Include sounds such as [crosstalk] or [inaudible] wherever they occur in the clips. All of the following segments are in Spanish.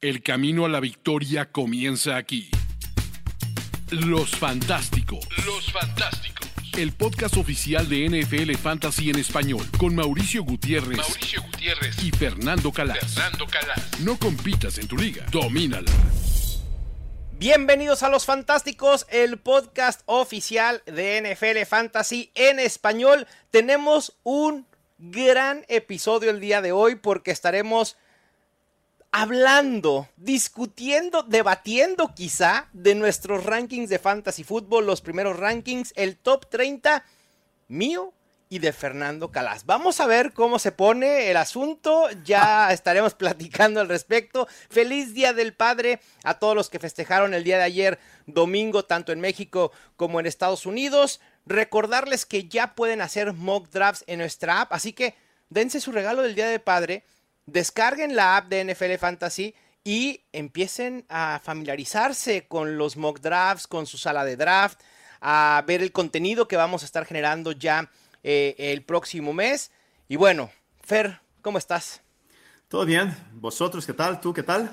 El camino a la victoria comienza aquí. Los Fantásticos. Los Fantásticos. El podcast oficial de NFL Fantasy en español con Mauricio Gutiérrez, Mauricio Gutiérrez y Fernando Calas. Fernando Calas. No compitas en tu liga, domínala. Bienvenidos a Los Fantásticos, el podcast oficial de NFL Fantasy en español. Tenemos un gran episodio el día de hoy porque estaremos hablando, discutiendo, debatiendo quizá de nuestros rankings de fantasy fútbol, los primeros rankings, el top 30 mío y de Fernando Calas. Vamos a ver cómo se pone el asunto, ya estaremos [laughs] platicando al respecto. Feliz Día del Padre a todos los que festejaron el día de ayer, domingo, tanto en México como en Estados Unidos. Recordarles que ya pueden hacer mock drafts en nuestra app, así que dense su regalo del Día del Padre descarguen la app de NFL Fantasy y empiecen a familiarizarse con los mock drafts, con su sala de draft, a ver el contenido que vamos a estar generando ya eh, el próximo mes. Y bueno, Fer, ¿cómo estás? Todo bien. ¿Vosotros qué tal? ¿Tú qué tal?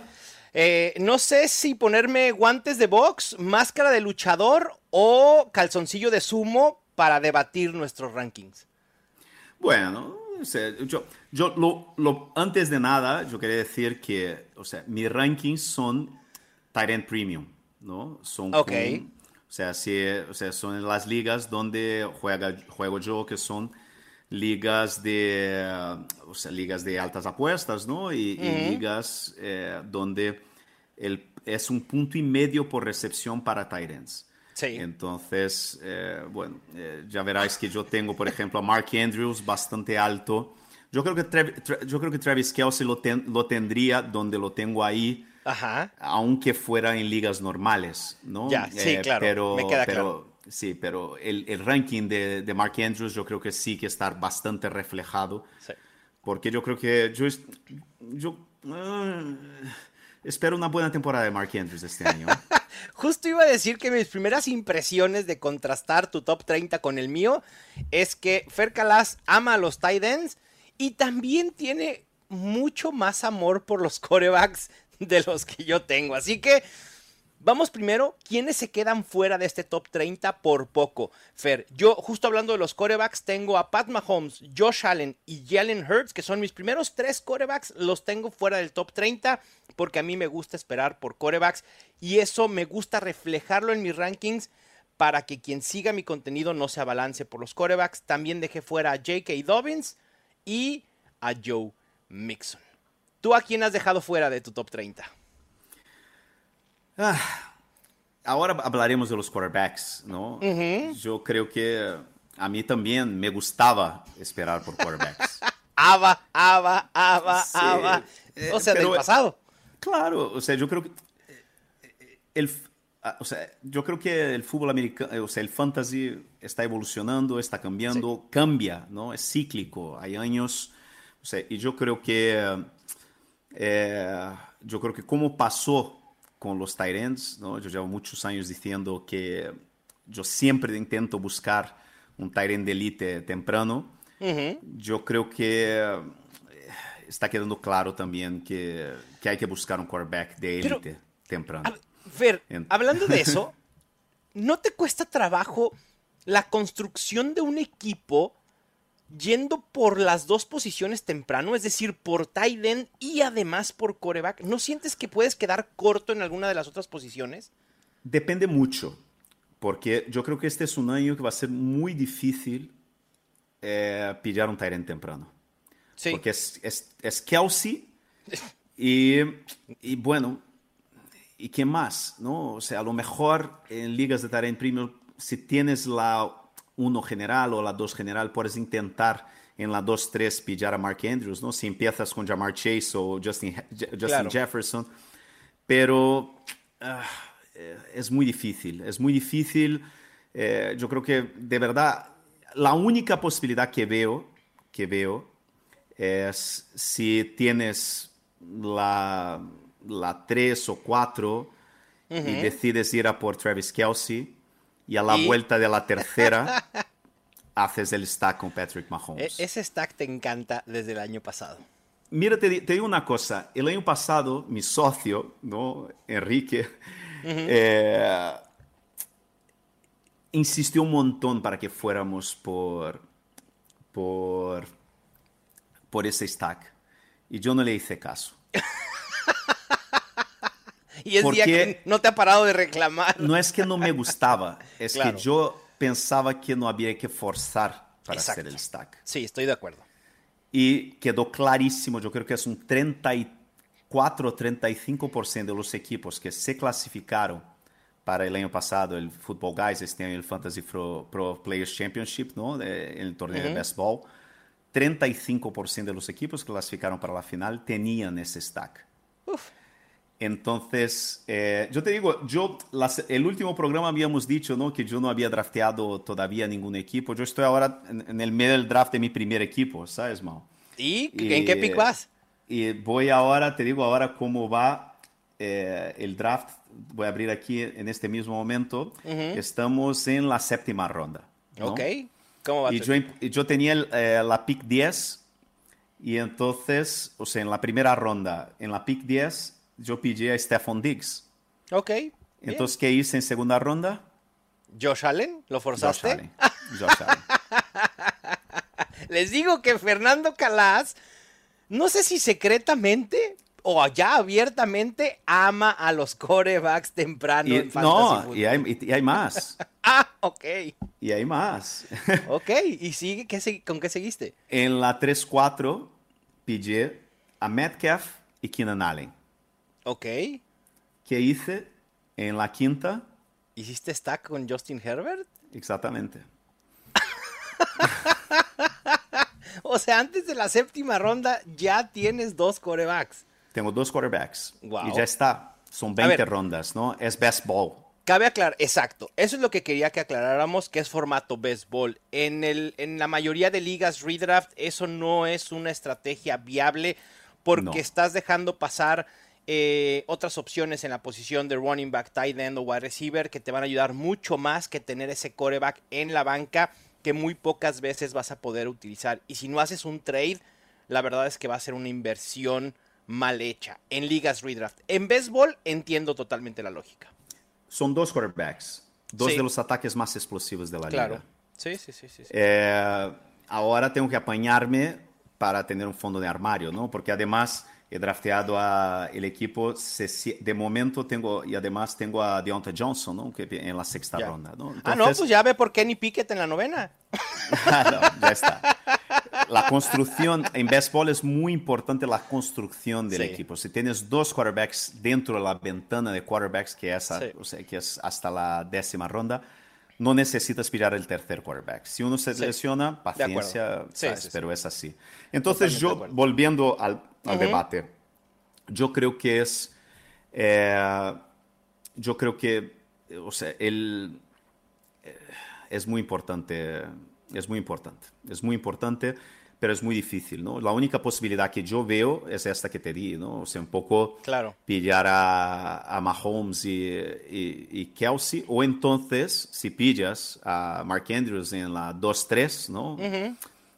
Eh, no sé si ponerme guantes de box, máscara de luchador o calzoncillo de sumo para debatir nuestros rankings. Bueno, yo, yo lo, antes de nada, yo quería decir que, o sea, mis rankings son Tyrant Premium, ¿no? Son ok. o, sea, si, o sea, son en las ligas donde juega, juego yo, que son ligas de, o sea, ligas de altas apuestas, ¿no? Y, ligas eh, donde el, es un punto y medio por recepción para Tyrants. Sí. Entonces, eh, bueno, eh, ya verás que yo tengo, por ejemplo, a Mark Andrews bastante alto. Yo creo que, yo creo que Travis Kelsey lo, lo tendría donde lo tengo ahí, Ajá. aunque fuera en ligas normales, ¿no? Ya, sí, eh, claro, pero, me queda pero, claro. Sí, pero el, el ranking de, de, Mark Andrews yo creo que sí que está bastante reflejado. Sí. Porque yo creo que yo... yo uh, espero una buena temporada de Mark Andrews este año. [laughs] Justo iba a decir que mis primeras impresiones de contrastar tu top 30 con el mío es que Fer Calas ama a los tight ends y también tiene mucho más amor por los corebacks de los que yo tengo. Así que vamos primero, ¿quiénes se quedan fuera de este top 30 por poco? Fer, yo justo hablando de los corebacks, tengo a Pat Mahomes, Josh Allen y Jalen Hurts, que son mis primeros tres corebacks, los tengo fuera del top 30 porque a mí me gusta esperar por corebacks y eso me gusta reflejarlo en mis rankings para que quien siga mi contenido no se abalance por los corebacks. También dejé fuera a J.K. Dobbins y a Joe Mixon. ¿Tú a quién has dejado fuera de tu top 30? Ah, ahora hablaremos de los quarterbacks, ¿no? Uh -huh. Yo creo que a mí también me gustaba esperar por quarterbacks. [laughs] aba, aba, aba, Sí, eh, O sea, pero- del pasado. Claro, o sea, yo creo que eh, el, ah, o sea, yo creo que el fútbol americano, o sea, el fantasy está evolucionando, está cambiando, cambia, ¿no? Es cíclico. Hay años, o sea, y yo creo que, eh, yo creo que como pasó con los tight ends, ¿no? Yo llevo muchos años diciendo que yo siempre intento buscar un tight end de elite temprano. Ujú. Yo creo que eh, está quedando claro también que, que hay que buscar un quarterback de élite temprano. Fer, hablando de eso, [laughs] ¿no te cuesta trabajo la construcción de un equipo yendo por las dos posiciones temprano? Es decir, por tight end y además por coreback. ¿No sientes que puedes quedar corto en alguna de las otras posiciones? Depende mucho, porque yo creo que este es un año que va a ser muy difícil eh, pillar un tight end temprano. Sí. Porque es, es, es Kelsey [laughs] y, y bueno, ¿y qué más? ¿no? O sea, a lo mejor en ligas de end premium, si tienes la 1 general o la 2 general, puedes intentar en la 2-3 pillar a Mark Andrews, ¿no? Si empiezas con Jamar Chase o Justin, Justin Claro. Jefferson. Pero ah, es muy difícil, es muy difícil. Eh, yo creo que de verdad la única posibilidad que veo, que veo es si tienes la, la 3 o 4 y decides ir a por Travis Kelsey y a la Y- vuelta de la tercera [laughs] haces el stack con Patrick E- Mahomes. ese stack te encanta desde el año pasado. mira, te, te, digo una cosa. El año pasado, mi socio, ¿no? Enrique, uh -huh. eh, insistió un montón para que fuéramos por, por, por ese stack. Y yo no le hice caso. [laughs] [laughs] y es Porque día que no te ha parado de reclamar. No es que no me gustaba, es claro. que yo pensaba que no había que forzar para Exacto. hacer el stack. Sí, estoy de acuerdo. Y quedó clarísimo, yo creo que es un 34, 35% de los equipos que se clasificaron para el año pasado el Football Guys, este año el Fantasy Pro, Pro Players Championship, ¿no? De, el torneo uh -huh. de baseball. 35% de los equipos que clasificaron para la final tenían ese stack. Uf. Entonces, eh, yo te digo, yo, las, el último programa habíamos dicho ¿no? que yo no había drafteado todavía ningún equipo. Yo estoy ahora en, en el medio del draft de mi primer equipo, ¿sabes, Mau? ¿Y, y en qué pick vas? Y voy ahora, te digo ahora cómo va eh, el draft. Voy a abrir aquí en este mismo momento. Uh -huh. Estamos en la séptima ronda. ¿no? Ok. ¿Cómo va y yo, yo, tenía el, eh, la pick 10 y entonces, o sea, en la primera ronda, en la pick 10, yo pillé a Stephon Diggs. Ok. Entonces, ¿qué hice en segunda ronda? Josh Allen, ¿lo forzaste? Josh Allen. Josh Allen. [laughs] Les digo que Fernando Calas, no sé si secretamente o ya abiertamente ama a los corebacks temprano y, en Fantasy No, y hay, y hay más. [laughs] ah, ok. Y hay más. [laughs] ok, ¿y sigue, qué, con qué seguiste? En la 3-4 pillé a Metcalf y Keenan Allen. Ok. ¿Qué hice en la quinta? ¿Hiciste stack con Justin Herbert? Exactamente. [laughs] o sea, antes de la séptima ronda ya tienes dos corebacks. Tengo dos quarterbacks. Wow. Y ya está. Son 20 rondas, ¿no? Es best ball. Cabe aclarar, exacto. Eso es lo que quería que aclaráramos, que es formato best ball. En, el, en la mayoría de ligas redraft, eso no es una estrategia viable porque no. estás dejando pasar eh, otras opciones en la posición de running back, tight end o wide receiver que te van a ayudar mucho más que tener ese coreback en la banca que muy pocas veces vas a poder utilizar. Y si no haces un trade, la verdad es que va a ser una inversión mal hecha en ligas redraft. En béisbol entiendo totalmente la lógica. Son dos quarterbacks, dos sí. de los ataques más explosivos de la claro. liga. Sí, sí, sí. sí, sí. Eh, ahora tengo que apañarme para tener un fondo de armario, ¿no? Porque además he drafteado a el equipo, se, de momento tengo, y además tengo a Deontay Johnson, ¿no? Que en la sexta ya. ronda, ¿no? Entonces, ah, no, pues ya ve por Kenny Pickett en la novena. [laughs] no, ya está. La construcción, en baseball es muy importante la construcción del Sí. equipo. Si tienes dos quarterbacks dentro de la ventana de quarterbacks, que es, Sí. o sea, que es hasta la décima ronda, no necesitas pillar el tercer quarterback. Si uno se Sí. lesiona, paciencia. Sí, ¿sabes? sí, sí. pero es así. Entonces Totalmente yo, volviendo al, al debate, yo creo que es, eh, yo creo que, o sea, el, eh, es muy importante, es muy importante, es muy importante, pero es muy difícil, ¿no? La única posibilidad que yo veo es esta que te di, ¿no? O sea, un poco Claro. pillar a, a Mahomes y, y, y Kelsey, o entonces, si pillas a Mark Andrews en la 2-3, ¿no? Ujú.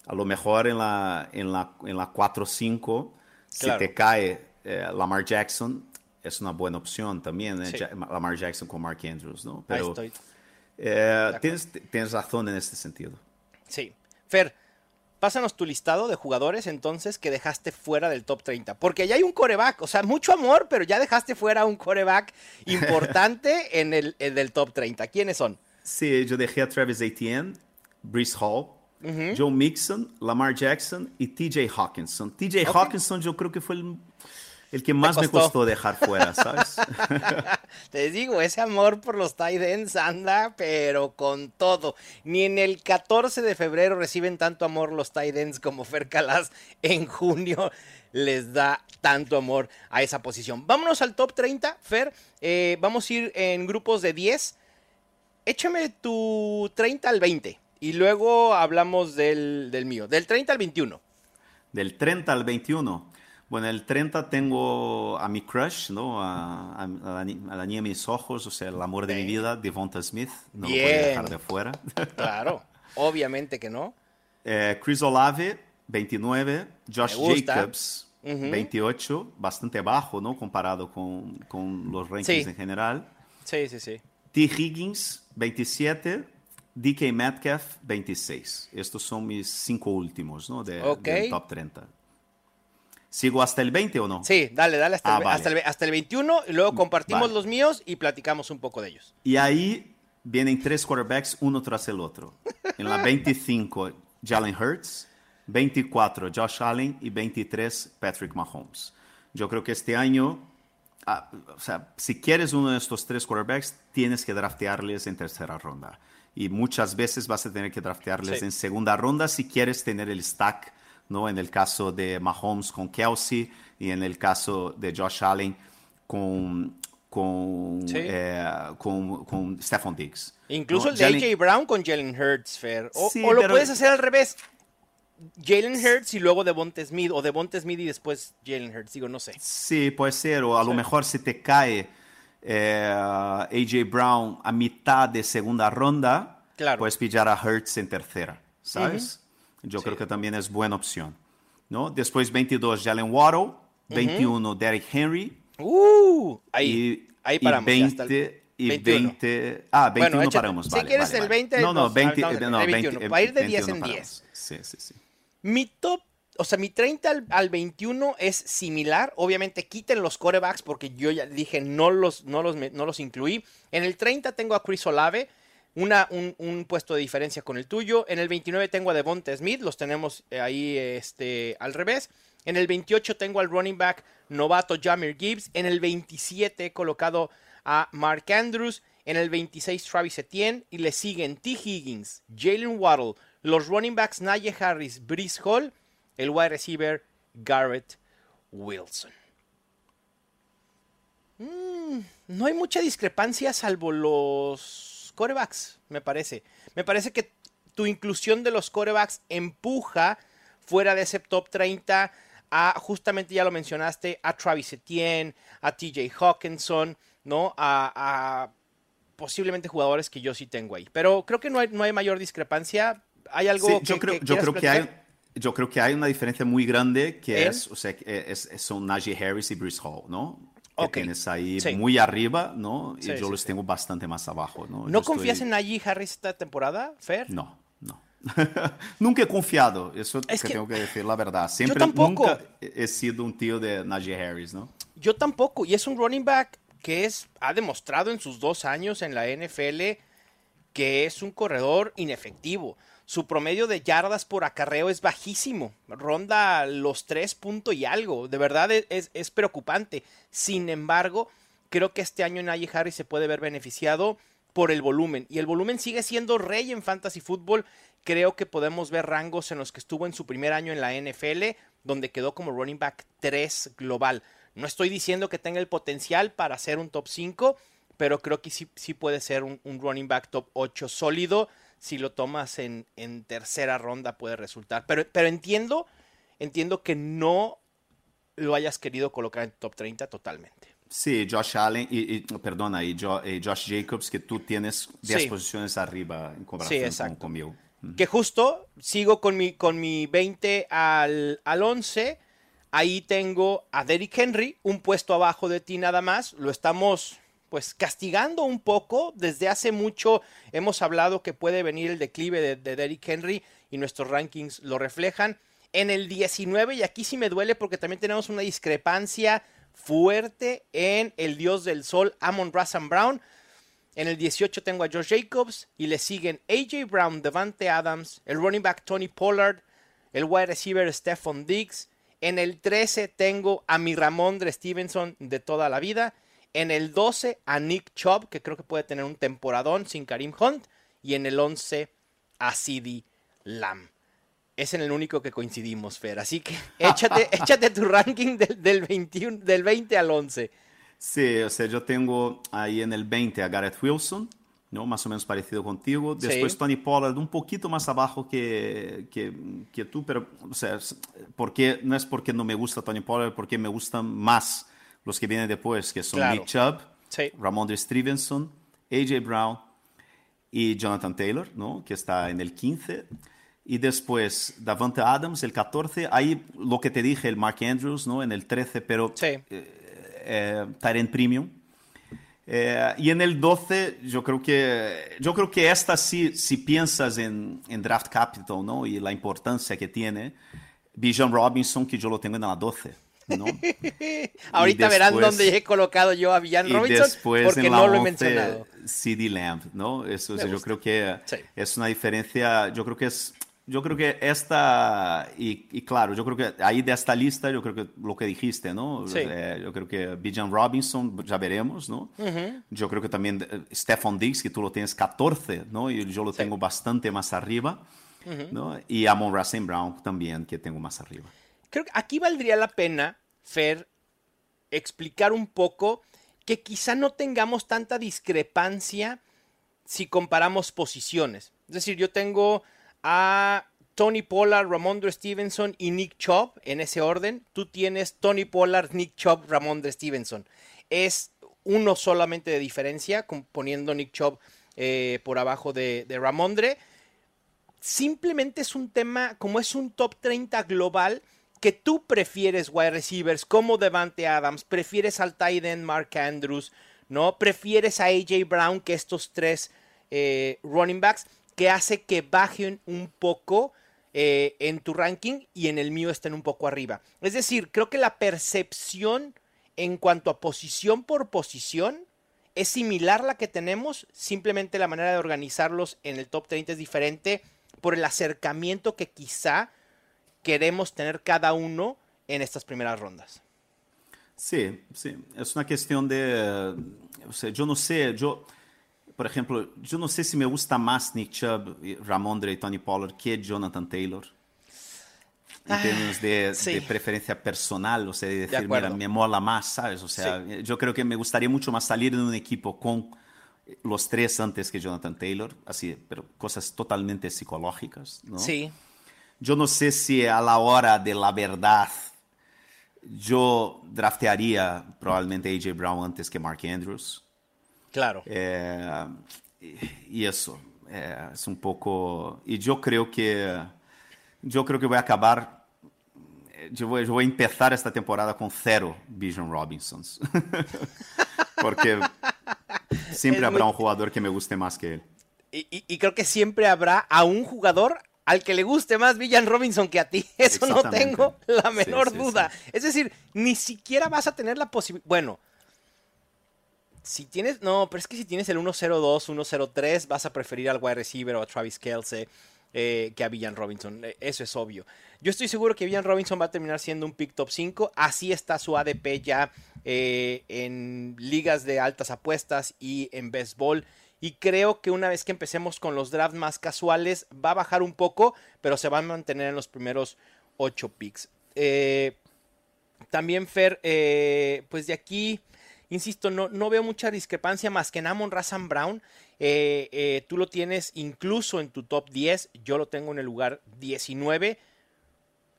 A lo mejor en la, en la, en la 4-5, si Claro. te cae eh, Lamar Jackson, es una buena opción también, ¿eh? Sí. Lamar Jackson con Mark Andrews, ¿no? Ahí Pero estoy. eh, tienes, tienes razón en este sentido. Sí. Fer, pásanos tu listado de jugadores entonces que dejaste fuera del top 30. Porque ya hay un coreback, o sea, mucho amor, pero ya dejaste fuera un coreback [laughs] importante en el, top 30. ¿Quiénes son? Sí, yo dejé a Travis Etienne, Brees Hall. Joe Mixon, Lamar Jackson y TJ Hawkinson. TJ. Hawkinson yo creo que fue el, el que más me costó. costó dejar fuera, ¿sabes? [laughs] Te digo, ese amor por los tight ends anda, pero con todo. Ni en el 14 de febrero reciben tanto amor los tight ends como Fer Calas en junio les da tanto amor a esa posición. Vámonos al top 30, Fer. Eh, vamos a ir en grupos de 10. Échame tu 30 al 20 y luego hablamos del, del mío. Del 30 al 21. Del 30 al 21. Bueno, el 30 tengo a mi crush, ¿no? A, a- a la, a la niña de mis ojos, o sea, el amor de mi vida, Devonta Smith. No lo Bien. podía dejar de fuera. [laughs] Claro, obviamente que no. Eh, Chris Olave, 29. Josh Me gusta. Jacobs, 28, bastante bajo, ¿no? Comparado con, con los rankings Sí. en general. Sí, sí, sí. T. Higgins, 27. DK Metcalf, 26. Estos son mis cinco últimos, ¿no? De, Ok. del top 30. ¿Sigo hasta el 20 o no? Sí, dale, dale hasta, Ah, el, vale. hasta, el, hasta el 21 y luego compartimos Vale. los míos y platicamos un poco de ellos. Y ahí vienen tres quarterbacks uno tras el otro. En la [laughs] 25, Jalen Hurts, 24, Josh Allen y 23, Patrick Mahomes. Yo creo que este año, ah, o sea, si quieres uno de estos tres quarterbacks, tienes que draftearles en tercera ronda. Y muchas veces vas a tener que draftearles Sí. en segunda ronda si quieres tener el stack, ¿no? En el caso de Mahomes con Kelsey y en el caso de Josh Allen con, con, Sí. eh, con, con Stephon Diggs. Incluso ¿no? el de Jalen- AJ Brown con Jalen Hurts, Fer. O, Sí, o lo pero- puedes hacer al revés. Jalen Hurts y luego Devonta Smith. O Devonta Smith y después Jalen Hurts. Digo, no sé. Sí, puede ser, o a lo mejor si te cae eh, AJ Brown a mitad de segunda ronda, Claro. puedes pillar a Hertz en tercera, ¿sabes? Yo Sí. creo que también es buena opción. ¿no? Después 22, Jalen Waddle, 21, Derrick Henry, Uh, ahí, y, ahí y paramos. ya 20, hasta el y 21. 20, ah, 21 Bueno, échate. paramos, Si vale, quieres vale, el vale. 20, no, no, nos 20, aventamos no, el 20, 21, para ir de 10 21 en paramos. 10. Sí, sí, sí. Mi top, o sea, mi 30 al, al 21 es similar. Obviamente quiten los corebacks porque yo ya dije no los, no los, no los incluí. En el 30 tengo a Chris Olave, un, puesto de diferencia con el tuyo. En el 29 tengo a Devonta Smith, los tenemos eh, ahí este, al revés. En el 28 tengo al running back novato Jamir Gibbs. En el 27 he colocado a Mark Andrews. En el 26 Travis Etienne. Y le siguen T. Higgins, Jalen Waddle, los running backs Najee Harris, Brees Hall, el wide receiver Garrett Wilson. Mm, no hay mucha discrepancia salvo los corebacks, me parece. Me parece que tu inclusión de los corebacks empuja fuera de ese top 30 a, justamente ya lo mencionaste, a Travis Etienne, a TJ Hawkinson, ¿no? A, a posiblemente jugadores que yo sí tengo ahí. Pero creo que no hay, no hay mayor discrepancia. ¿Hay algo Sí, que, yo creo, que yo creo que hay, yo creo que hay una diferencia muy grande que es, o sea, es, es- son Najee Harris y Brees Hall, ¿no? Que tienes ahí Sí. muy arriba, ¿no? Y Sí, yo sí, los tengo bastante más abajo, ¿no? ¿No Yo confías estoy- en Najee Harris esta temporada, Fer? No, no. [laughs] nunca he confiado, eso Es que que- tengo que decir la verdad. Siempre, tampoco. nunca he he sido un tío de Najee Harris, ¿no? Yo tampoco. Y es un running back que es, ha demostrado en sus dos años en la NFL que es un corredor inefectivo. Su promedio de yardas por acarreo es bajísimo. Ronda los tres puntos y algo. De verdad es, es- es preocupante. Sin embargo, creo que este año Najee Harris se puede ver beneficiado por el volumen. Y el volumen sigue siendo rey en fantasy fútbol. Creo que podemos ver rangos en los que estuvo en su primer año en la NFL, donde quedó como running back 3 global. No estoy diciendo que tenga el potencial para ser un top 5, pero creo que sí, sí puede ser un, un running back top 8 sólido. Si lo tomas en, en tercera ronda puede resultar. Pero, pero entiendo, entiendo que no lo hayas querido colocar en top 30 totalmente. Sí, Josh Allen y, y- perdona, y, Jo- y Josh Jacobs, que tú tienes 10 Sí. posiciones arriba en Sí, comparación con- conmigo. Que justo sigo con mi, con mi 20 al, al 11. Ahí tengo a Derrick Henry, un puesto abajo de ti nada más. Lo estamos pues castigando un poco. Desde hace mucho hemos hablado que puede venir el declive de, de Derrick Henry y nuestros rankings lo reflejan. En el 19, y aquí sí me duele porque también tenemos una discrepancia fuerte en el dios del sol, Amon Razan Brown. En el 18 tengo a Josh Jacobs y le siguen AJ Brown, Devante Adams, el running back Tony Pollard, el wide receiver Stephon Diggs. En el 13 tengo a mi Ramondre Stevenson de toda la vida. En el 12 a Nick Chubb, que creo que puede tener un temporadón sin Karim Hunt. Y en el 11 a CD Lamb. Es en el único que coincidimos, Fer. Así que [laughs] échate, échate tu ranking del, del 21, del 20 al 11. Sí, o sea, yo tengo ahí en el 20 a Garrett Wilson, ¿no? Más o menos parecido contigo. Después Sí. Tony Pollard, un poquito más abajo que, que, que tú, pero, o sea, porque, no es porque no me gusta Tony Pollard, porque me gustan más los que vienen después, que son Claro. Nick Chubb, Sí. Ramondre Stevenson, AJ Brown y Jonathan Taylor, ¿no? Que está en el 15. Y después Davante Adams, el 14. Ahí lo que te dije, el Mark Andrews, ¿no? En el 13, pero Sí. eh, eh, Tyrant Premium. Eh, y en el 12, yo creo que, yo creo que esta sí, si piensas en, en Draft Capital, ¿no? Y la importancia que tiene, Bijan Robinson, que yo lo tengo en la 12, ¿no? [laughs] Ahorita verán dónde he colocado yo a Villan Robinson después porque en la no lo he 11, mencionado. CD Lamb, ¿no? Eso, Me yo creo que Sí. es una diferencia, yo creo que es, yo creo que esta, y, y claro, yo creo que ahí de esta lista, yo creo que lo que dijiste, ¿no? Sí. Eh, yo creo que Bijan Robinson, ya veremos, ¿no? Yo creo que también eh, Stephon Diggs, que tú lo tienes 14, ¿no? Y yo lo Sí. tengo bastante más arriba, ¿no? Y Amon Racing Brown también, que tengo más arriba. Creo que aquí valdría la pena, Fer, explicar un poco que quizá no tengamos tanta discrepancia si comparamos posiciones. Es decir, yo tengo a Tony Pollard, Ramondre Stevenson y Nick Chubb en ese orden. Tú tienes Tony Pollard, Nick Chubb, Ramondre Stevenson. Es uno solamente de diferencia, poniendo Nick Chubb eh, por abajo de, de Ramondre simplemente es un tema, como es un top 30 global, que tú prefieres wide receivers como Devante Adams, prefieres al tight end Mark Andrews, ¿no? Prefieres a AJ Brown que estos tres eh, running backs, que hace que bajen un poco eh, en tu ranking y en el mío estén un poco arriba. Es decir, creo que la percepción en cuanto a posición por posición es similar la que tenemos, simplemente la manera de organizarlos en el top 30 es diferente por el acercamiento que quizá queremos tener cada uno en estas primeras rondas. Sí, sí, es una cuestión de, o sea, yo no sé, yo, por ejemplo, yo no sé si me gusta más Nick Chubb, Ramondre y Tony Pollard que Jonathan Taylor. En Ah, términos de, sí. de preferencia personal, o sea, de decir, acuerdo. mira, me mola más, ¿sabes? O sea, yo creo que me gustaría mucho más salir de un equipo con los tres antes que Jonathan Taylor, así, pero cosas totalmente psicológicas, ¿no? Sí, Yo no sé si a la hora de la verdad yo draftearía probablemente AJ Brown antes que Mark Andrews. claro. Eh, y, y eso eh, es un poco. Y yo creo que yo creo que voy a acabar. eh, Yo voy, yo voy a empezar esta temporada con cero Bijan Robinsons. [laughs] Porque siempre Es habrá muy- un jugador que me guste más que él. Y, y- y creo que siempre habrá a un jugador al que le guste más Villan Robinson que a ti. [laughs] Eso no tengo la menor sí, duda. Es decir, ni siquiera vas a tener la posibilidad. Bueno, si tienes. No, pero es que si tienes el 1-0-2, 1-0-3, vas a preferir al wide receiver o a Travis Kelsey eh, que a Villan Robinson. Eh, Eso es obvio. Yo estoy seguro que Villan Robinson va a terminar siendo un pick top 5. Así está su ADP ya eh, en ligas de altas apuestas y en béisbol. Y creo que una vez que empecemos con los drafts más casuales, va a bajar un poco, pero se va a mantener en los primeros 8 picks. Eh, también, Fer, eh, pues de aquí, insisto, no, no veo mucha discrepancia más que en Amon Razan Brown. Eh, tú lo tienes incluso en tu top 10, yo lo tengo en el lugar 19.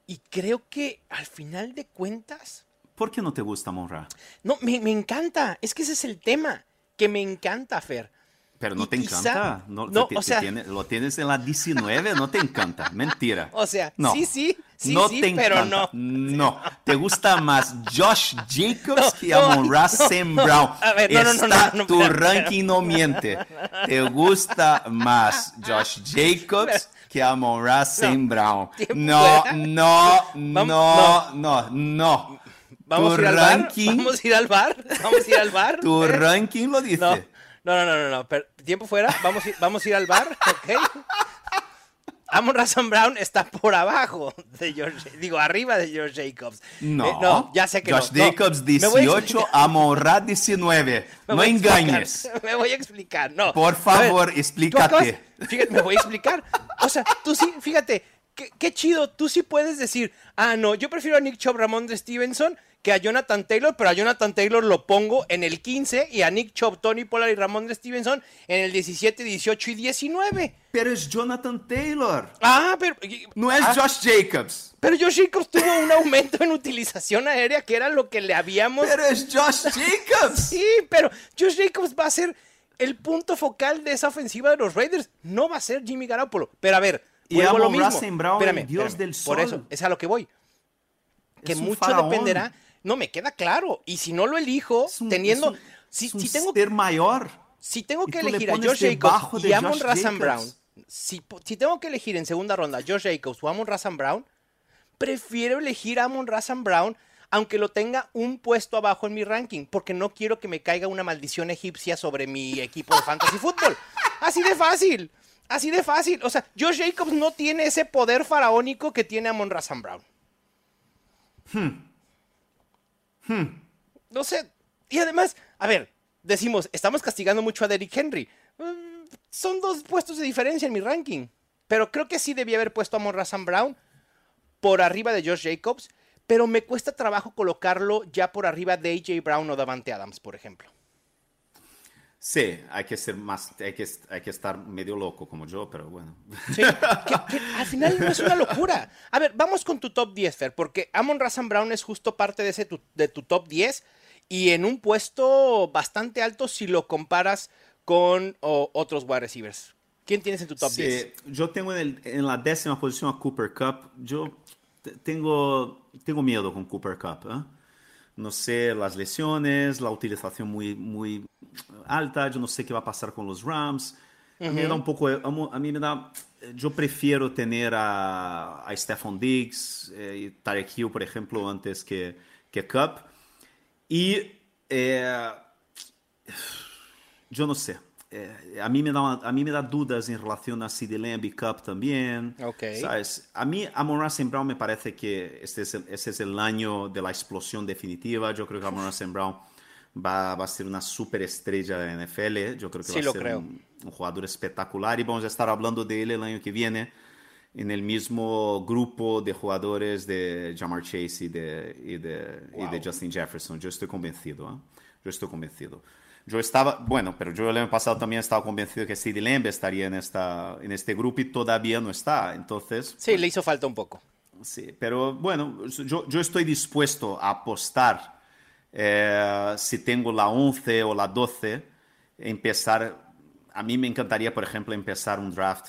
Y creo que al final de cuentas, ¿Por qué no te gusta Monra? no, me, me encanta, es que ese es el tema, que me encanta, Fer. Pero no Y te quizá- encanta. No, no, te- o sea- lo tienes en la 19, no te encanta. [laughs] Mentira. O sea, No. sí, sí, sí, no sí, te pero encanta. no. No. Te gusta más Josh Jacobs No, que Amon Ra. Brown. [laughs] A ver, no, no, no, Está- no, no, tu ranking no miente. Te gusta más Josh Jacobs que Amon Ra Sam Brown. [laughs] No, no, no, no, no. Vamos a ir al bar, vamos a ir al bar, vamos a ir al bar. Tu ¿eh? ranking lo dice. No, no, no, no, no, no, per- tiempo fuera, vamos, a ir- vamos a ir al bar, [laughs] ¿ok? Amon Razan Brown está por abajo de George, digo, arriba de George Jacobs. No, Eh, no, ya sé que Josh no. Jacobs me voy a 18, explicar, Amon Ra 19. me No a engañes. [laughs] Me voy a explicar, no. Por A favor, ver, explícate. fíjate, me voy a explicar. O sea, tú sí, fíjate, qué, qué chido, tú sí puedes decir, ah, no, yo prefiero a Nick Chubb, Ramón de Stevenson que a Jonathan Taylor, pero a Jonathan Taylor lo pongo en el 15 y a Nick Chubb, Tony Pollard y Ramón de Stevenson en el 17, 18 y 19. Pero es Jonathan Taylor. Ah, pero... No es ah, Josh Jacobs. Pero Josh Jacobs tuvo un aumento en utilización aérea que era lo que le habíamos... Pero es Josh Jacobs. Sí, pero Josh Jacobs va a ser el punto focal de esa ofensiva de los Raiders. No va a ser Jimmy Garoppolo. Pero a ver, Y Amon Russell Brown, espérame, Dios espérame, del sol. Por eso, es a lo que voy. Que mucho dependerá. No, me queda claro. Y si no lo elijo, un, teniendo. Es un, si, tengo, ser mayor. Si tengo que elegir a Josh Jacobs y Amon Russell Brown, si, si, tengo que elegir en segunda ronda a Josh Jacobs o Amon Russell Brown, prefiero elegir a Amon Russell Brown aunque lo tenga un puesto abajo en mi ranking, porque no quiero que me caiga una maldición egipcia sobre mi equipo de fantasy fútbol. Así de fácil. Así de fácil. O sea, Josh Jacobs no tiene ese poder faraónico que tiene Amon Razan Brown. Hmm. Hmm. No sé. Y además, a ver, decimos, estamos castigando mucho a Derrick Henry. Mm, son dos puestos de diferencia en mi ranking. Pero creo que sí debía haber puesto a Amon Razan Brown por arriba de Josh Jacobs pero me cuesta trabajo colocarlo ya por arriba de AJ Brown o Davante Adams, por ejemplo. Sí, hay que ser más, hay que, hay que estar medio loco como yo, pero bueno. Sí, que, que al final no es una locura. A ver, vamos con tu top 10, Fer, porque Amon Razan Brown es justo parte de, ese tu, de tu top 10 y en un puesto bastante alto si lo comparas con o, otros wide receivers. ¿Quién tienes en tu top sí, 10? Yo tengo en, el, en la décima posición a Cooper Cup. Yo tengo, tengo miedo con Cooper Cup. ¿eh? No sé las lesiones, la utilización muy, muy alta, yo no sé qué va a pasar con los Rams. Uh -huh. A mí me da un poco, a mí me da, yo prefiero tener a, a Stephon Diggs eh, y Tarek Hill, por ejemplo, antes que, que Cup. Y eh, yo no sé, eh, a, mí me da, a mí me da dudas en relación a CD Lamb Cup también. Okay. ¿sabes? A mí, Amon Russell Brown me parece que este es, el, este es el año de la explosión definitiva. Yo creo que Russell Brown va, va a ser una superestrella de la NFL. Yo creo que sí, va a ser creo. Un, un, jugador espectacular y vamos a estar hablando de él el año que viene en el mismo grupo de jugadores de Jamar Chase y de, y de, wow. y de Justin Jefferson. Yo estoy convencido. ¿eh? Yo estoy convencido. Yo estaba, bueno, pero yo el año pasado también estaba convencido que CD Lamb estaría en, esta, en este grupo y todavía no está. Entonces. Sí, pues, le hizo falta un poco. Sí, pero bueno, yo, yo estoy dispuesto a apostar eh, si tengo la 11 o la 12, empezar. A mí me encantaría, por ejemplo, empezar un draft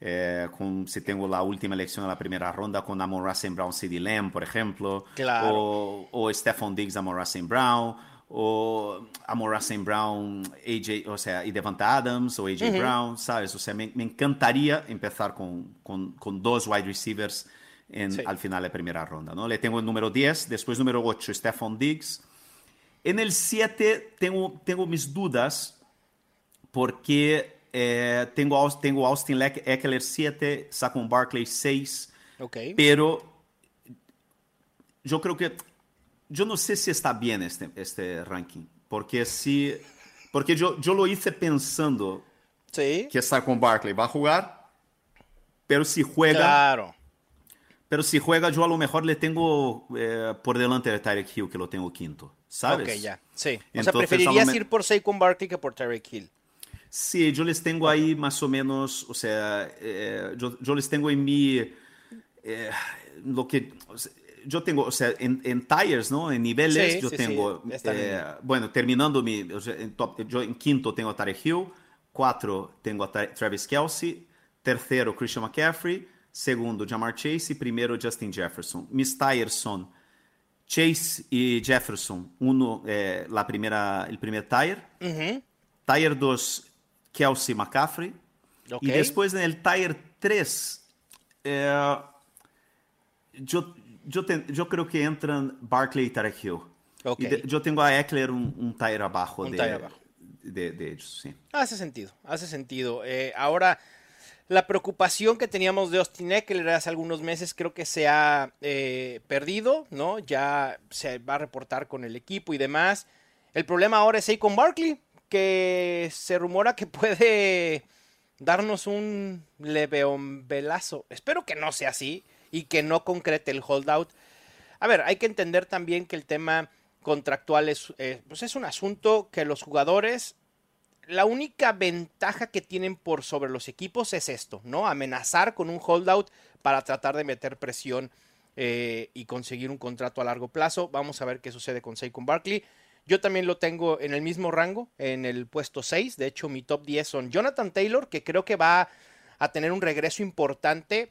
eh, con, si tengo la última elección en la primera ronda con Amon Russell Brown, CD Lamb, por ejemplo. Claro. O, o Stephon Diggs, Amon Russell Brown o Amon Russell Brown, AJ, o sea, y Devante Adams o AJ uh -huh. Brown, ¿sabes? O sea, me, me encantaría empezar con, con, con, dos wide receivers en, sí. al final de primera ronda, ¿no? Le tengo el número 10, después número 8, Stephon Diggs. En el 7 tengo, tengo mis dudas porque eh, tengo, tengo Austin Eckler 7, Saquon Barkley 6, okay. pero yo creo que yo no sé si está bien este, este ranking, porque si, porque yo, yo lo hice pensando sí. que está con Barkley, va a jugar, pero si juega, claro. pero si juega yo a lo mejor le tengo eh, por delante de Tyreek Hill, que lo tengo quinto, ¿sabes? Ok, ya, sí. O Entonces, sea, preferirías me... ir por Saquon Barkley que por Tyreek Hill. Sí, yo les tengo ahí más o menos, o sea, eh, yo, yo, les tengo en mi, eh, lo que, o sea, yo tengo, o sea, en, en tires, ¿no? En niveles, sí, yo sí, tengo, sí. Eh, bueno, terminando mi, o sea, en top, yo en quinto tengo a Tarek Hill, cuatro tengo a Travis Kelsey, tercero Christian McCaffrey, segundo Jamar Chase y primero Justin Jefferson. Mis tires son Chase y Jefferson, uno, eh, la primera, el primer tire, tire 2, Kelsey McCaffrey, okay. y después en el tire 3, eh, yo yo, te, yo, creo que entran Barkley y Tarek Hill. Okay. Y de, yo tengo a Eckler un, un tire abajo, de, tire abajo. De, de, ellos. Sí. Hace sentido, hace sentido. Eh, ahora, la preocupación que teníamos de Austin Eckler hace algunos meses creo que se ha eh, perdido, ¿no? Ya se va a reportar con el equipo y demás. El problema ahora es con Barkley, que se rumora que [laughs] puede darnos un leveombelazo. Espero que no sea así y que no concrete el holdout. A ver, hay que entender también que el tema contractual es, eh, pues es un asunto que los jugadores, la única ventaja que tienen por sobre los equipos es esto, ¿no? Amenazar con un holdout para tratar de meter presión eh, y conseguir un contrato a largo plazo. Vamos a ver qué sucede con Saquon Barkley. Yo también lo tengo en el mismo rango, en el puesto 6. De hecho, mi top 10 son Jonathan Taylor, que creo que va a tener un regreso importante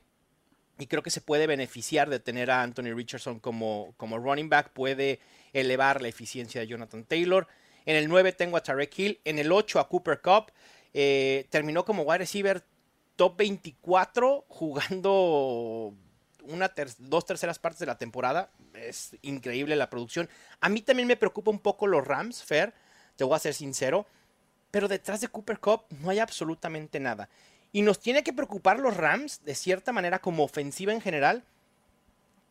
y creo que se puede beneficiar de tener a Anthony Richardson como, como running back, puede elevar la eficiencia de Jonathan Taylor. En el 9 tengo a Tarek Hill, en el 8 a Cooper Cup, eh, terminó como wide receiver top 24 jugando una dos terceras partes de la temporada. Es increíble la producción. A mí también me preocupa un poco los Rams, Fer, te voy a ser sincero. Pero detrás de Cooper Cup no hay absolutamente nada. Y nos tiene que preocupar los Rams, de cierta manera, como ofensiva en general.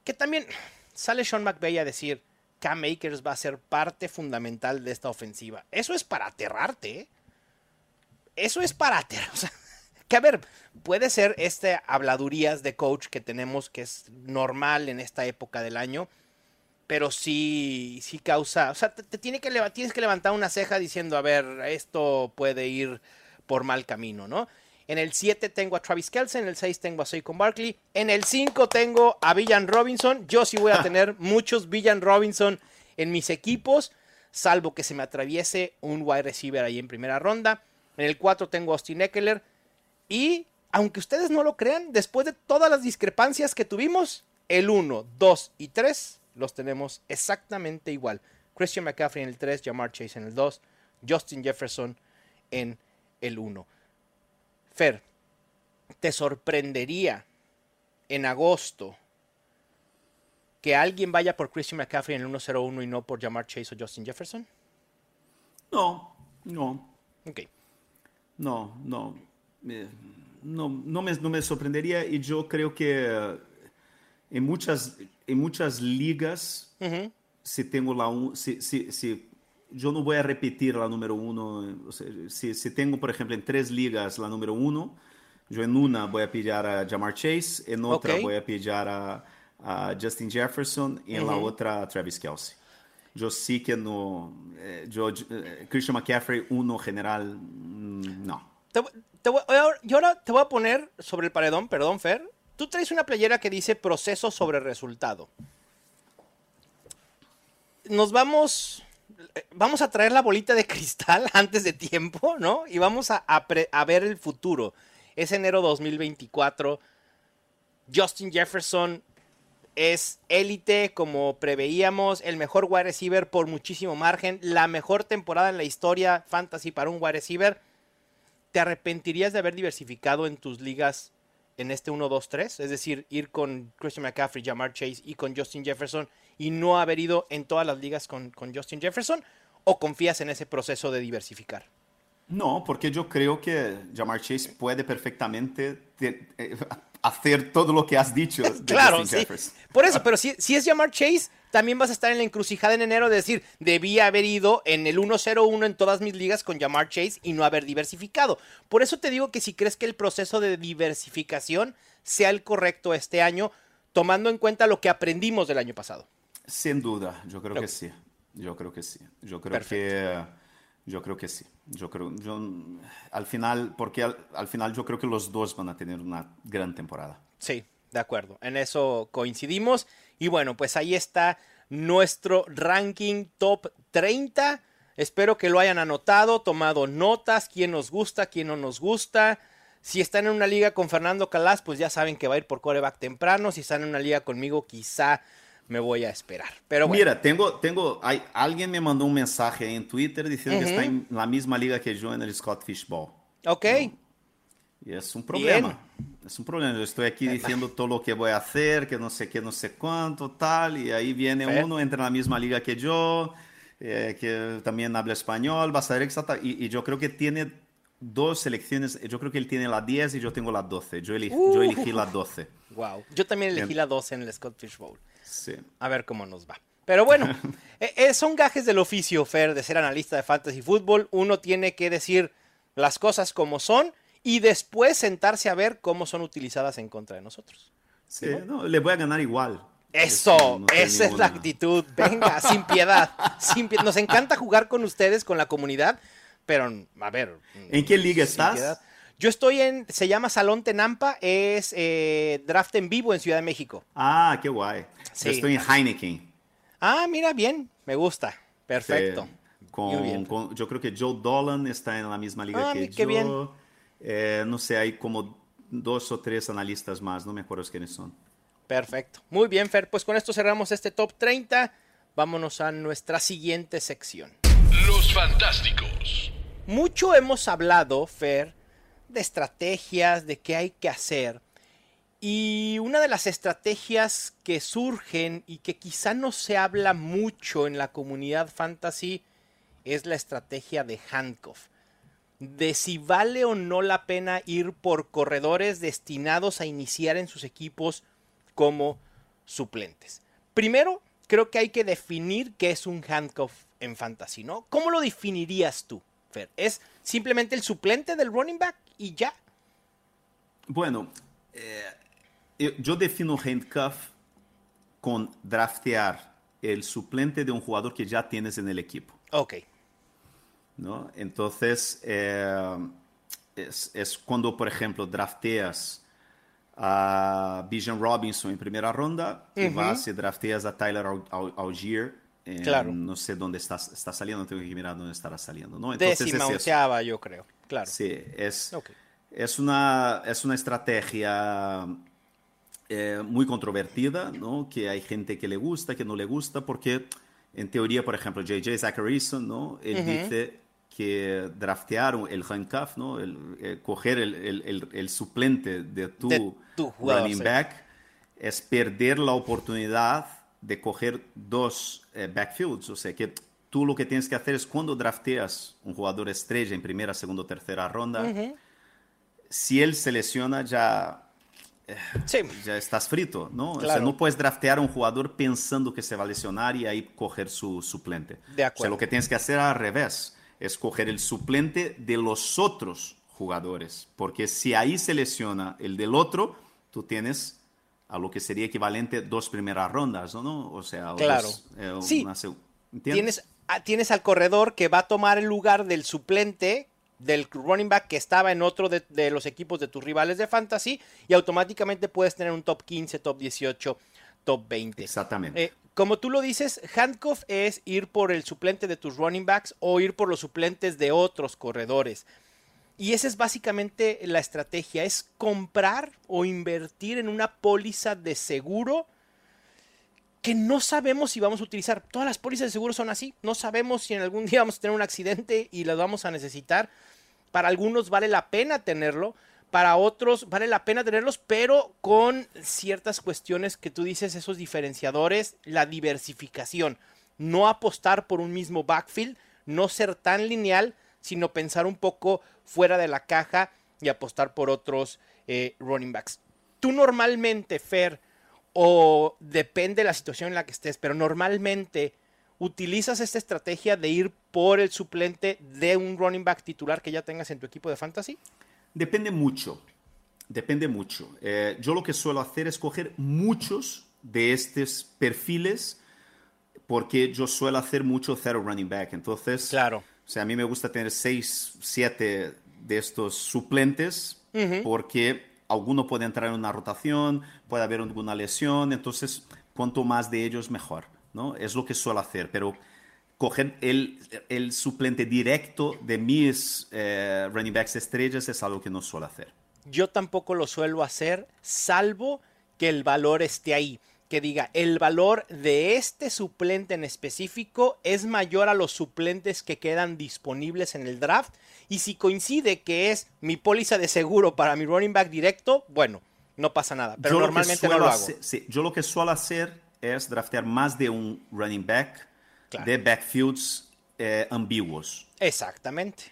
Que también sale Sean McVay a decir, Cam Akers va a ser parte fundamental de esta ofensiva. Eso es para aterrarte. ¿eh? Eso es para aterrar. [laughs] que a ver, puede ser este habladurías de coach que tenemos que es normal en esta época del año, pero sí, sí causa, o sea, te, tiene tienes que levantar una ceja diciendo, a ver, esto puede ir por mal camino, ¿no? En el 7 tengo a Travis Kelsen, en el 6 tengo a Saquon Barkley, en el 5 tengo a Villan Robinson. Yo sí voy a tener muchos Villan Robinson en mis equipos, salvo que se me atraviese un wide receiver ahí en primera ronda. En el 4 tengo a Austin Eckler, y aunque ustedes no lo crean, después de todas las discrepancias que tuvimos, el 1, 2 y 3 los tenemos exactamente igual. Christian McCaffrey en el 3, Jamar Chase en el 2, Justin Jefferson en el 1. Fer, ¿te sorprendería en agosto que alguien vaya por Christian McCaffrey en el 101 y no por Jamar Chase o Justin Jefferson? No, no. Ok. No, no no, no, me, no me sorprendería y yo creo que en muchas, en muchas ligas, si tengo la si, si, si, yo no voy a repetir la número uno, si, si, tengo, por ejemplo, en tres ligas la número uno, yo en una voy a pillar a Jamar Chase, en otra voy a pillar a, a, Justin Jefferson y en la otra a Travis Kelsey. Yo sí que no, eh, yo, eh, Christian McCaffrey, uno general, mm, no yo ahora te voy a poner sobre el paredón, perdón, Fer. Tú traes una playera que dice proceso sobre resultado. Nos vamos. Vamos a traer la bolita de cristal [laughs] antes de tiempo, ¿no? Y vamos a, a ver el futuro. Es enero 2024. Justin Jefferson es élite, como preveíamos, el mejor wide receiver por muchísimo margen, la mejor temporada en la historia fantasy para un wide receiver. ¿te arrepentirías de haber diversificado en tus ligas en este 1-2-3? Es decir, ir con Christian McCaffrey, Jamar Chase y con Justin Jefferson y no haber ido en todas las ligas con, con Justin Jefferson? ¿O confías en ese proceso de diversificar? No, porque yo creo que Jamar Chase puede perfectamente eh, hacer todo lo que has dicho. [laughs] claro, sí. Por eso, pero si, si es Jamar Chase, también vas a estar en la encrucijada en enero de decir, debía haber ido en el 1-0-1 en todas mis ligas con Jamar Chase y no haber diversificado. Por eso te digo que si crees que el proceso de diversificación sea el correcto este año, tomando en cuenta lo que aprendimos del año pasado. Sin duda, yo creo que sí. Yo creo que sí. Yo creo que yo creo que sí. Yo creo, yo, al final, porque al, final yo creo que los dos van a tener una gran temporada. Sí, de acuerdo. En eso coincidimos. Y bueno, pues ahí está nuestro ranking top 30. Espero que lo hayan anotado, tomado notas, quién nos gusta, quién no nos gusta. Si están en una liga con Fernando Calas, pues ya saben que va a ir por coreback temprano. Si están en una liga conmigo, quizá me voy a esperar. Pero Mira, tengo, tengo, hay, alguien me mandó un mensaje en Twitter diciendo que está en la misma liga que yo en el Scott Fishball. Ok. Y es un problema. Es un problema. Yo estoy aquí diciendo todo lo que voy a hacer, que no sé qué, no sé cuánto, tal, y ahí viene uno, entra en la misma liga que yo, eh, que también habla español, va a ser exacta, y, y, yo creo que tiene dos selecciones, yo creo que él tiene la 10 y yo tengo la 12. Yo, elegí, yo elegí la 12. Wow. Yo también elegí la 12 en el Scott Fishbowl. A ver cómo nos va. Pero bueno, [laughs] eh, eh, son gajes del oficio, Fer, de ser analista de fantasy fútbol. Uno tiene que decir las cosas como son y después sentarse a ver cómo son utilizadas en contra de nosotros. Sí, no, le voy a ganar igual. Eso, esa es la actitud. Venga, [laughs] sin piedad. Sin Nos encanta jugar con ustedes, con la comunidad, pero a ver. ¿En qué liga estás? Yo estoy en, se llama Salón Tenampa, es eh, draft en vivo en Ciudad de México. Ah, qué guay. Yo estoy en Heineken. Ah, mira, bien, me gusta. Perfecto. yo creo que Joe Dolan está en la misma liga ah, que yo. Bien. Eh, no sé, hay como dos o tres analistas más, no me acuerdo quiénes son. Perfecto. Muy bien, Fer. Pues con esto cerramos este top 30. Vámonos a nuestra siguiente sección. Los Fantásticos. Mucho hemos hablado, Fer, de estrategias, de qué hay que hacer. Y una de las estrategias que surgen y que quizá no se habla mucho en la comunidad fantasy es la estrategia de handcuff. De si vale o no la pena ir por corredores destinados a iniciar en sus equipos como suplentes. Primero, creo que hay que definir qué es un handcuff en fantasy, ¿no? ¿Cómo lo definirías tú, Fer? ¿Es simplemente el suplente del running back y ya? Bueno, eh, yo defino handcuff con draftear el suplente de un jugador que ya tienes en el equipo. Ok. ¿no? Entonces, eh, es, es, cuando, por ejemplo, drafteas a Bijan Robinson en primera ronda uh -huh. y vas y drafteas a Tyler Algier. Claro. No sé dónde está, está saliendo, tengo que mirar dónde estará saliendo. ¿no? Entonces, Décima, es onceava, yo creo. Claro. Sí, es, okay. es, una, es una estrategia eh, muy controvertida, ¿no? que hay gente que le gusta, que no le gusta, porque en teoría, por ejemplo, J.J. Zacharyson, ¿no? él uh -huh. dice que draftearon el handcuff, ¿no? El, el coger el, el, el, suplente de tu, de tu jugador, running sí. back es perder la oportunidad de coger dos eh, backfields. O sea, que tú lo que tienes que hacer es cuando drafteas un jugador estrella en primera, segunda o tercera ronda, uh -huh. si él se lesiona ya... Sí. Ya estás frito, ¿no? Claro. O sea, no puedes draftear a un jugador pensando que se va a lesionar y ahí coger su suplente. De acuerdo. O sea, lo que tienes que hacer al revés escoger el suplente de los otros jugadores, porque si ahí se lesiona el del otro, tú tienes a lo que sería equivalente dos primeras rondas, ¿no? O sea, claro. Dos, eh, sí. una, tienes, tienes al corredor que va a tomar el lugar del suplente del running back que estaba en otro de, de, los equipos de tus rivales de fantasy y automáticamente puedes tener un top 15, top 18, top 20. Exactamente. Eh, como tú lo dices, handcuff es ir por el suplente de tus running backs o ir por los suplentes de otros corredores. Y esa es básicamente la estrategia, es comprar o invertir en una póliza de seguro que no sabemos si vamos a utilizar. Todas las pólizas de seguro son así, no sabemos si en algún día vamos a tener un accidente y las vamos a necesitar. Para algunos vale la pena tenerlo, para otros vale la pena tenerlos, pero con ciertas cuestiones que tú dices, esos diferenciadores, la diversificación, no apostar por un mismo backfield, no ser tan lineal, sino pensar un poco fuera de la caja y apostar por otros eh, running backs. Tú normalmente, Fer, o depende de la situación en la que estés, pero normalmente utilizas esta estrategia de ir por el suplente de un running back titular que ya tengas en tu equipo de fantasy? Depende mucho, depende mucho. Eh, yo lo que suelo hacer es coger muchos de estos perfiles porque yo suelo hacer mucho zero running back. Entonces, claro. O sea, a mí me gusta tener 6, 7 de estos suplentes uh -huh. porque alguno puede entrar en una rotación, puede haber alguna lesión, entonces cuanto más de ellos mejor, ¿no? Es lo que suelo hacer, pero coger el, el suplente directo de mis eh, running backs estrellas es algo que no suelo hacer. Yo tampoco lo suelo hacer, salvo que el valor esté ahí. Que diga, el valor de este suplente en específico es mayor a los suplentes que quedan disponibles en el draft. Y si coincide que es mi póliza de seguro para mi running back directo, bueno, no pasa nada. Pero yo normalmente lo no lo hago. Hacer, sí, yo lo que suelo hacer es draftear más de un running back Claro. de backfields eh, ambiguos. Exactamente.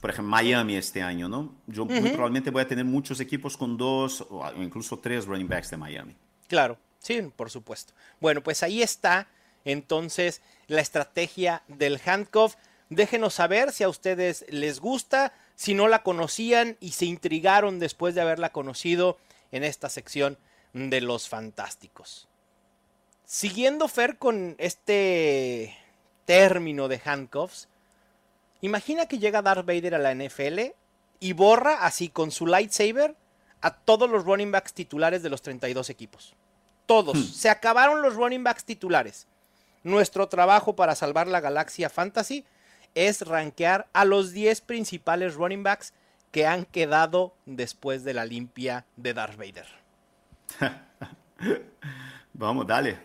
Por ejemplo, Miami este año, ¿no? Yo uh -huh. muy probablemente voy a tener muchos equipos con dos o incluso tres running backs de Miami. Claro, sí, por supuesto. Bueno, pues ahí está entonces la estrategia del handcuff. Déjenos saber si a ustedes les gusta, si no la conocían y se intrigaron después de haberla conocido en esta sección de los fantásticos. Siguiendo Fer con este término de handcuffs, imagina que llega Darth Vader a la NFL y borra así con su lightsaber a todos los running backs titulares de los 32 equipos. Todos. Hmm. Se acabaron los running backs titulares. Nuestro trabajo para salvar la galaxia fantasy es rankear a los 10 principales running backs que han quedado después de la limpia de Darth Vader. [laughs] Vamos, dale.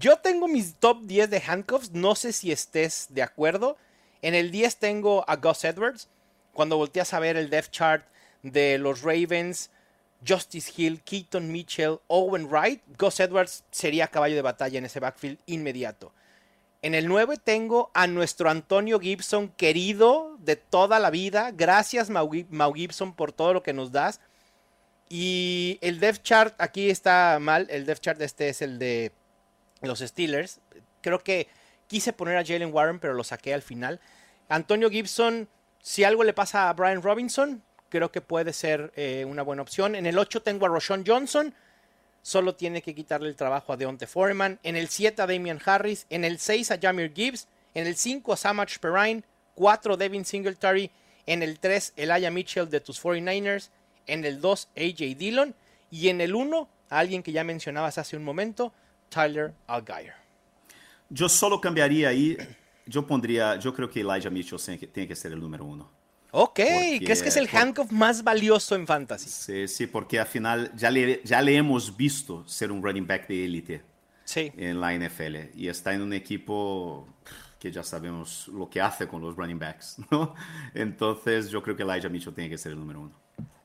Yo tengo mis top 10 de handcuffs, no sé si estés de acuerdo. En el 10 tengo a Gus Edwards. Cuando volteas a ver el depth chart de los Ravens, Justice Hill, Keaton Mitchell, Owen Wright, Gus Edwards sería caballo de batalla en ese backfield inmediato. En el 9 tengo a nuestro Antonio Gibson, querido de toda la vida. Gracias, Mau, Gibson, por todo lo que nos das. Y el depth chart, aquí está mal. El depth chart este es el de los Steelers. Creo que quise poner a Jalen Warren, pero lo saqué al final. Antonio Gibson, si algo le pasa a Brian Robinson, creo que puede ser eh, una buena opción. En el 8 tengo a Roshan Johnson. Solo tiene que quitarle el trabajo a Deontay Foreman. En el 7 a Damian Harris. En el 6 a Jamir Gibbs. En el 5 a Samach Perrine. 4 Devin Singletary. En el 3 Elijah Mitchell de tus 49ers. En el 2 AJ Dillon. Y en el 1 a alguien que ya mencionabas hace un momento, Tyler Algier. Yo solo cambiaría ahí. Yo pondría, yo creo que Elijah Mitchell tiene que ser el número uno. Ok, ¿crees que es el handcuff más valioso en fantasy? Sí, sí, porque al final ya le, ya le hemos visto ser un running back de élite sí. en la NFL y está en un equipo que ya sabemos lo que hace con los running backs, [laughs] ¿no? Entonces yo creo que Elijah Mitchell tiene que ser el número uno.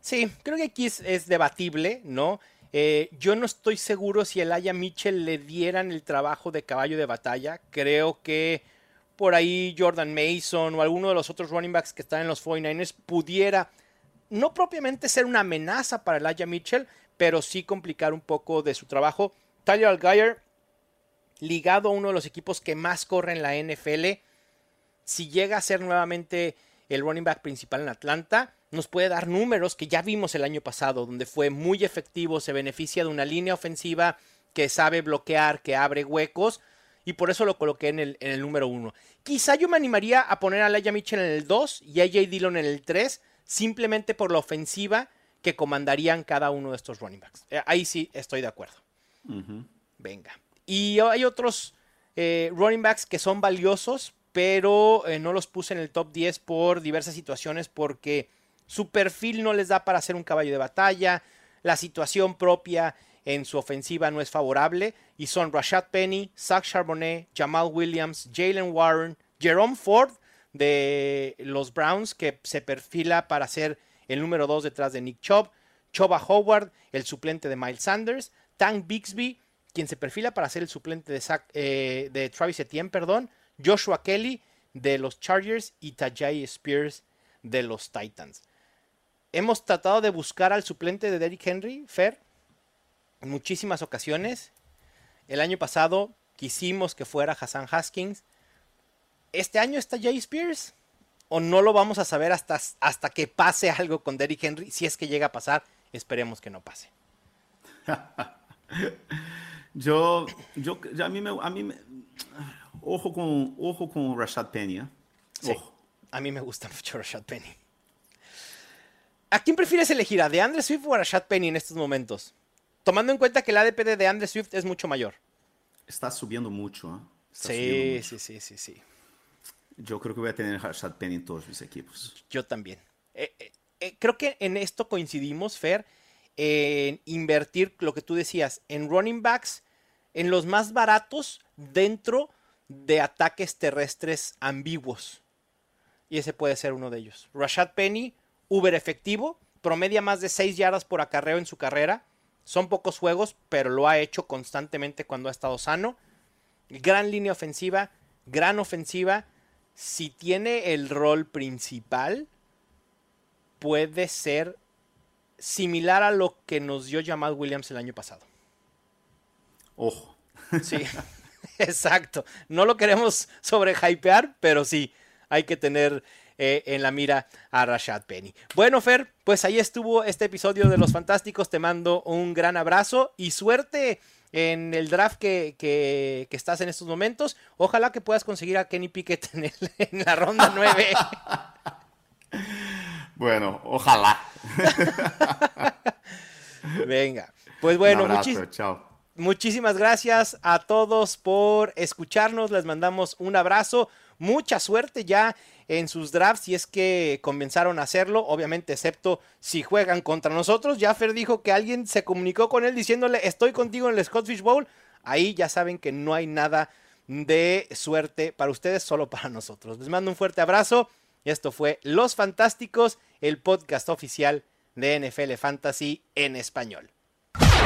Sí, creo que aquí es, debatible, ¿no? Eh, yo no estoy seguro si Elijah Mitchell le dieran el trabajo de caballo de batalla. Creo que por ahí Jordan Mason o alguno de los otros running backs que están en los 49ers pudiera no propiamente ser una amenaza para Elijah Mitchell, pero sí complicar un poco de su trabajo. Tyler Algier, ligado a uno de los equipos que más corre en la NFL, si llega a ser nuevamente el running back principal en Atlanta, nos puede dar números que ya vimos el año pasado, donde fue muy efectivo, se beneficia de una línea ofensiva que sabe bloquear, que abre huecos, y por eso lo coloqué en el, en el número uno. Quizá yo me animaría a poner a Laia Mitchell en el 2 y a AJ Dillon en el 3, simplemente por la ofensiva que comandarían cada uno de estos running backs. Eh, ahí sí estoy de acuerdo. Venga. Y hay otros eh, running backs que son valiosos, pero eh, no los puse en el top 10 por diversas situaciones, porque su perfil no les da para ser un caballo de batalla, la situación propia en su ofensiva no es favorable y son Rashad Penny, Zach Charbonnet, Jamal Williams, Jalen Warren, Jerome Ford de los Browns que se perfila para ser el número 2 detrás de Nick Chubb, Choba Howard, el suplente de Miles Sanders, Tank Bixby, quien se perfila para ser el suplente de, eh, de Travis Etienne, perdón, Joshua Kelly de los Chargers y Tajay Spears de los Titans. Hemos tratado de buscar al suplente de Derrick Henry, Fer, en muchísimas ocasiones. El año pasado quisimos que fuera Hassan Haskins. ¿Este año está Jay Spears? ¿O no lo vamos a saber hasta, hasta que pase algo con Derrick Henry? Si es que llega a pasar, esperemos que no pase. [laughs] yo, yo, a mí me, a mí ojo con, ojo con Rashad Penny. ¿eh? a mí me gusta [laughs] mucho Rashad Penny. ¿A quién prefieres elegir? ¿A DeAndre Swift o a Rashad Penny en estos momentos? Tomando en cuenta que el ADP de Andre Swift es mucho mayor. Está subiendo mucho. ¿eh? sí, sí, sí, sí, sí. Yo creo que voy a tener Rashad Penny en todos mis equipos. Yo también. Eh, eh, eh, creo que en esto coincidimos, Fer, en invertir lo que tú decías, en running backs, en los más baratos dentro de ataques terrestres ambiguos. Y ese puede ser uno de ellos. Rashad Penny, uber efectivo, promedia más de 6 yardas por acarreo en su carrera son pocos juegos, pero lo ha hecho constantemente cuando ha estado sano. Gran línea ofensiva, gran ofensiva. Si tiene el rol principal, puede ser similar a lo que nos dio Jamal Williams el año pasado. Ojo. Sí, [laughs] exacto. No lo queremos sobrehypear, pero sí, hay que tener eh, en la mira a Rashad Penny. Bueno, Fer, pues ahí estuvo este episodio de Los Fantásticos. Te mando un gran abrazo y suerte en el draft que, estás en estos momentos. Ojalá que puedas conseguir a Kenny Pickett en, [laughs] en la ronda 9. [laughs] Bueno, ojalá. [laughs] Venga, pues bueno, muchísimas gracias a todos por escucharnos. Les mandamos un abrazo. Mucha suerte ya en sus drafts si es que comenzaron a hacerlo, obviamente excepto si juegan contra nosotros. Jaffer dijo que alguien se comunicó con él diciéndole estoy contigo en el Scottish Bowl. Ahí ya saben que no hay nada de suerte para ustedes, solo para nosotros. Les mando un fuerte abrazo. Esto fue Los Fantásticos, el podcast oficial de NFL Fantasy en español.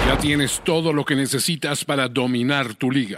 Ya tienes todo lo que necesitas para dominar tu liga.